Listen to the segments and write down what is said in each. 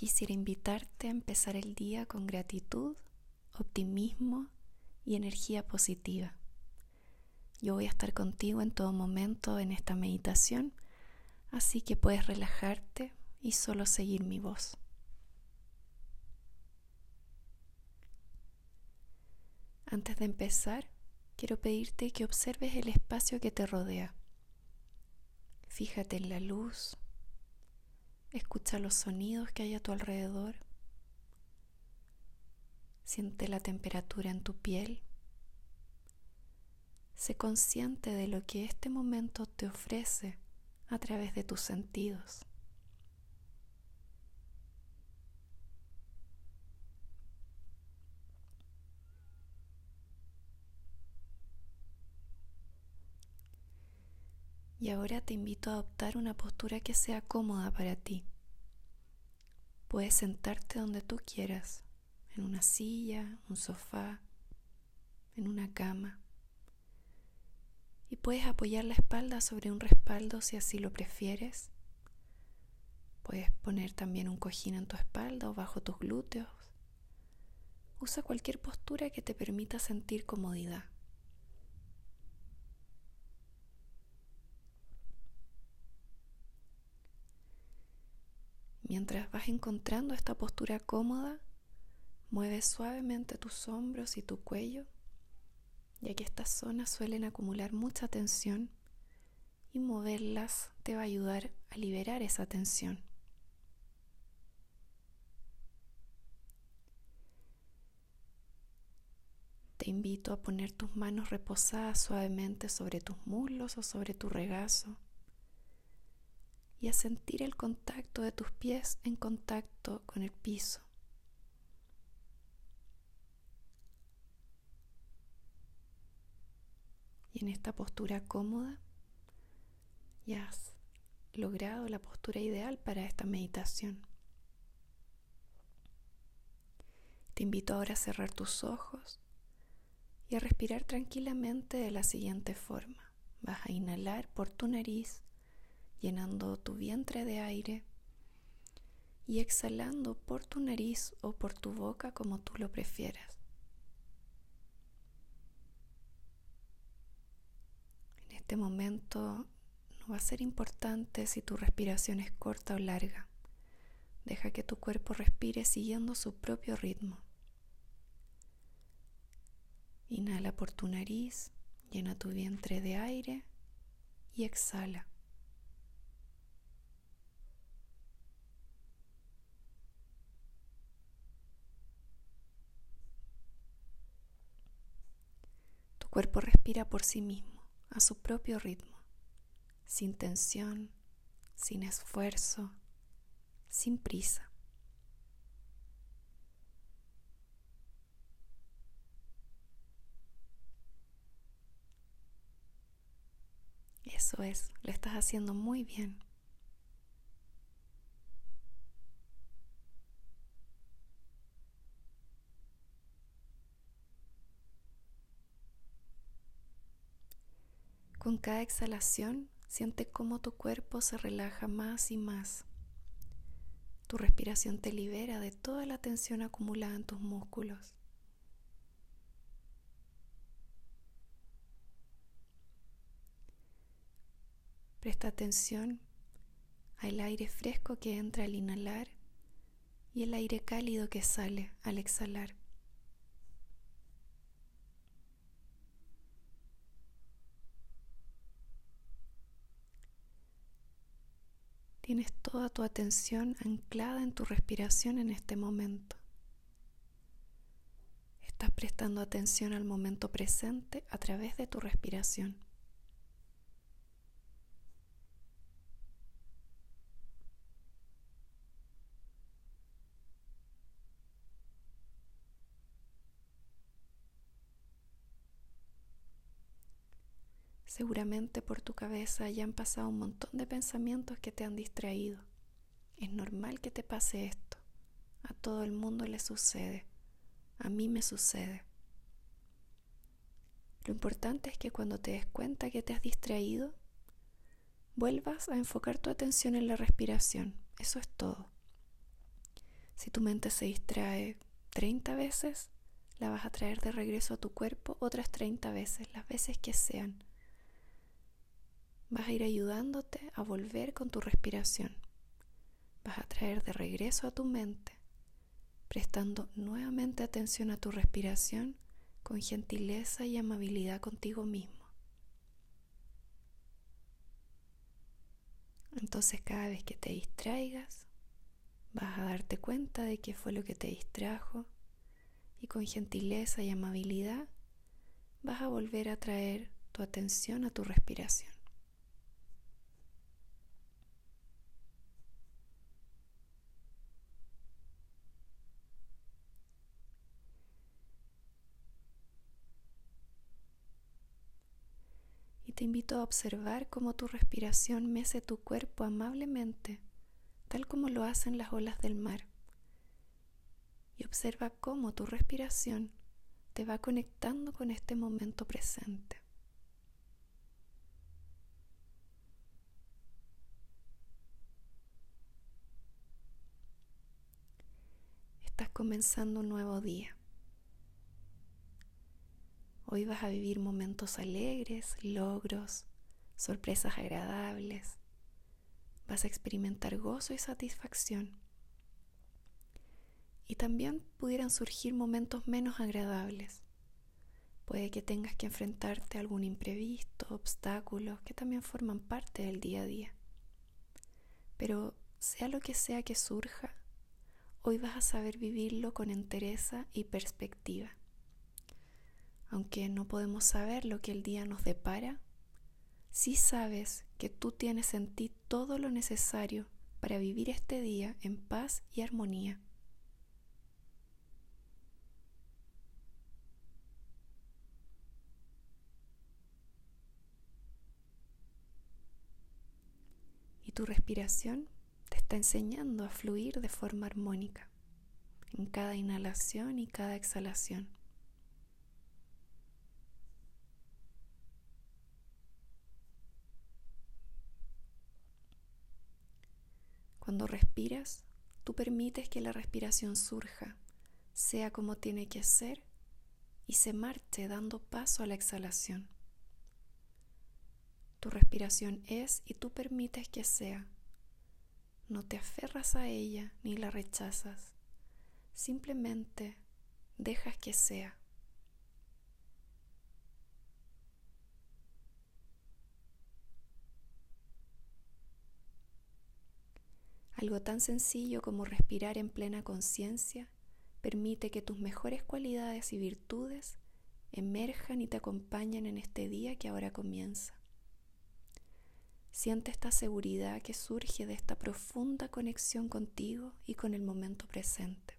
quisiera invitarte a empezar el día con gratitud, optimismo y energía positiva. Yo voy a estar contigo en todo momento en esta meditación, así que puedes relajarte y solo seguir mi voz. Antes de empezar, quiero pedirte que observes el espacio que te rodea. Fíjate en la luz, escucha los sonidos que hay a tu alrededor, siente la temperatura en tu piel Sé consciente de lo que este momento te ofrece a través de tus sentidos. Y ahora te invito a adoptar una postura que sea cómoda para ti. Puedes sentarte donde tú quieras, en una silla, un sofá, en una cama y puedes apoyar la espalda sobre un respaldo si así lo prefieres. Puedes poner también un cojín en tu espalda o bajo tus glúteos. Usa cualquier postura que te permita sentir comodidad. Mientras vas encontrando esta postura cómoda, mueve suavemente tus hombros y tu cuello ya que estas zonas suelen acumular mucha tensión y moverlas te va a ayudar a liberar esa tensión. Te invito a poner tus manos reposadas suavemente sobre tus muslos o sobre tu regazo y a sentir el contacto de tus pies en contacto con el piso. y en esta postura cómoda ya has logrado la postura ideal para esta meditación. Te invito ahora a cerrar tus ojos y a respirar tranquilamente de la siguiente forma. Vas a inhalar por tu nariz, llenando tu vientre de aire y exhalando por tu nariz o por tu boca como tú lo prefieras. este momento no va a ser importante si tu respiración es corta o larga. Deja que tu cuerpo respire siguiendo su propio ritmo. Inhala por tu nariz, llena tu vientre de aire y exhala. Cuerpo respira por sí mismo a su propio ritmo, sin tensión, sin esfuerzo, sin prisa. Eso es, lo estás haciendo muy bien. Con cada exhalación, siente cómo tu cuerpo se relaja más y más. Tu respiración te libera de toda la tensión acumulada en tus músculos. Presta atención al aire fresco que entra al inhalar y el aire cálido que sale al exhalar. Tienes toda tu atención anclada en tu respiración en este momento. Estás prestando atención al momento presente a través de tu respiración. Seguramente por tu cabeza ya han pasado un montón de pensamientos que te han distraído. Es normal que te pase esto. A todo el mundo le sucede. A mí me sucede. Lo importante es que cuando te des cuenta que te has distraído, vuelvas a enfocar tu atención en la respiración. Eso es todo. Si tu mente se distrae 30 veces, la vas a traer de regreso a tu cuerpo otras 30 veces, las veces que sean. Vas a ir ayudándote a volver con tu respiración. Vas a traer de regreso a tu mente, prestando nuevamente atención a tu respiración con gentileza y amabilidad contigo mismo. Entonces cada vez que te distraigas, vas a darte cuenta de qué fue lo que te distrajo y con gentileza y amabilidad vas a volver a traer tu atención a tu respiración. Te invito a observar cómo tu respiración mece tu cuerpo amablemente, tal como lo hacen las olas del mar y observa cómo tu respiración te va conectando con este momento presente. Estás comenzando un nuevo día. Hoy vas a vivir momentos alegres, logros, sorpresas agradables. Vas a experimentar gozo y satisfacción y también pudieran surgir momentos menos agradables. Puede que tengas que enfrentarte a algún imprevisto, obstáculos que también forman parte del día a día. Pero sea lo que sea que surja, hoy vas a saber vivirlo con entereza y perspectiva. Aunque no podemos saber lo que el día nos depara, sí sabes que tú tienes en ti todo lo necesario para vivir este día en paz y armonía. y tu respiración te está enseñando a fluir de forma armónica en cada inhalación y cada exhalación. Cuando tú permites que la respiración surja, sea como tiene que ser, y se marche dando paso a la exhalación. Tu respiración es y tú permites que sea. No te aferras a ella ni la rechazas. Simplemente dejas que sea. Algo tan sencillo como respirar en plena conciencia permite que tus mejores cualidades y virtudes emerjan y te acompañen en este día que ahora comienza. Siente esta seguridad que surge de esta profunda conexión contigo y con el momento presente.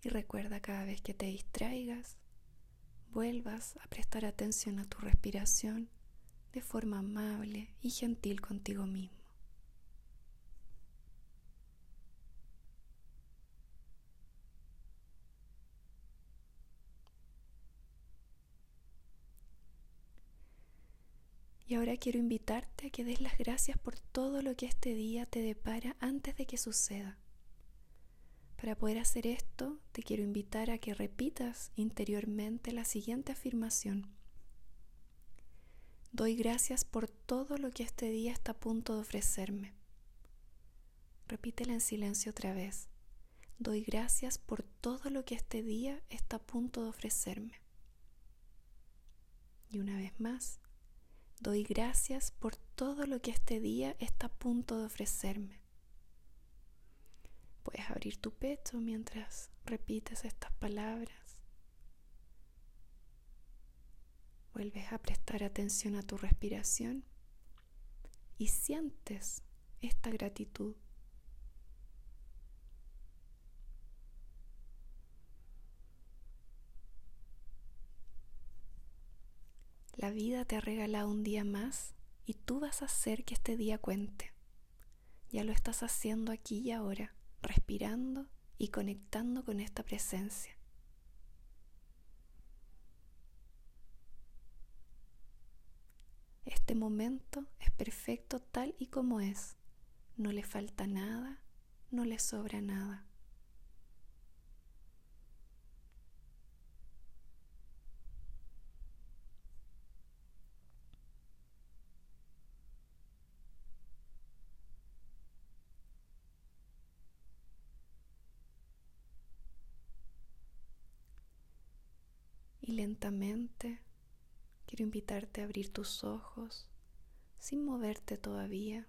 Y recuerda cada vez que te distraigas, vuelvas a prestar atención a tu respiración de forma amable y gentil contigo mismo. Y ahora quiero invitarte a que des las gracias por todo lo que este día te depara antes de que suceda. Para poder hacer esto, te quiero invitar a que repitas interiormente la siguiente afirmación. Doy gracias por todo lo que este día está a punto de ofrecerme. Repítela en silencio otra vez. Doy gracias por todo lo que este día está a punto de ofrecerme. Y una vez más, Doy gracias por todo lo que este día está a punto de ofrecerme. Puedes abrir tu pecho mientras repites estas palabras. Vuelves a prestar atención a tu respiración y sientes esta gratitud. La vida te ha regalado un día más y tú vas a hacer que este día cuente. Ya lo estás haciendo aquí y ahora, respirando y conectando con esta presencia. Es Este momento es perfecto tal y como es. No le falta nada, no le sobra nada. Lentamente quiero invitarte a abrir tus ojos sin moverte todavía.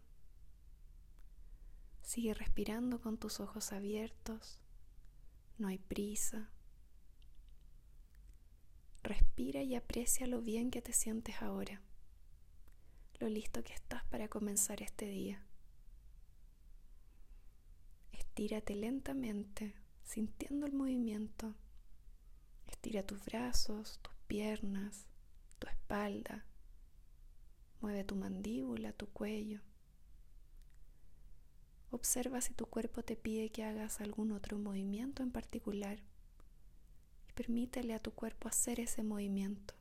Sigue respirando con tus ojos abiertos. No hay prisa. Respira y aprecia lo bien que te sientes ahora, lo listo que estás para comenzar este día. Estírate lentamente, sintiendo el movimiento Estira tus brazos, tus piernas, tu espalda. Mueve tu mandíbula, tu cuello. Observa si tu cuerpo te pide que hagas algún otro movimiento en particular y permítele a tu cuerpo hacer ese movimiento.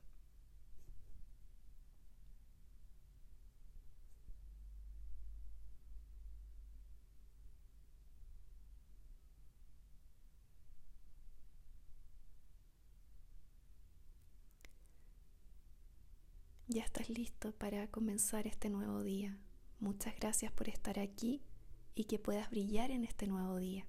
Ya estás listo para comenzar este nuevo día. Muchas gracias por estar aquí y que puedas brillar en este nuevo día.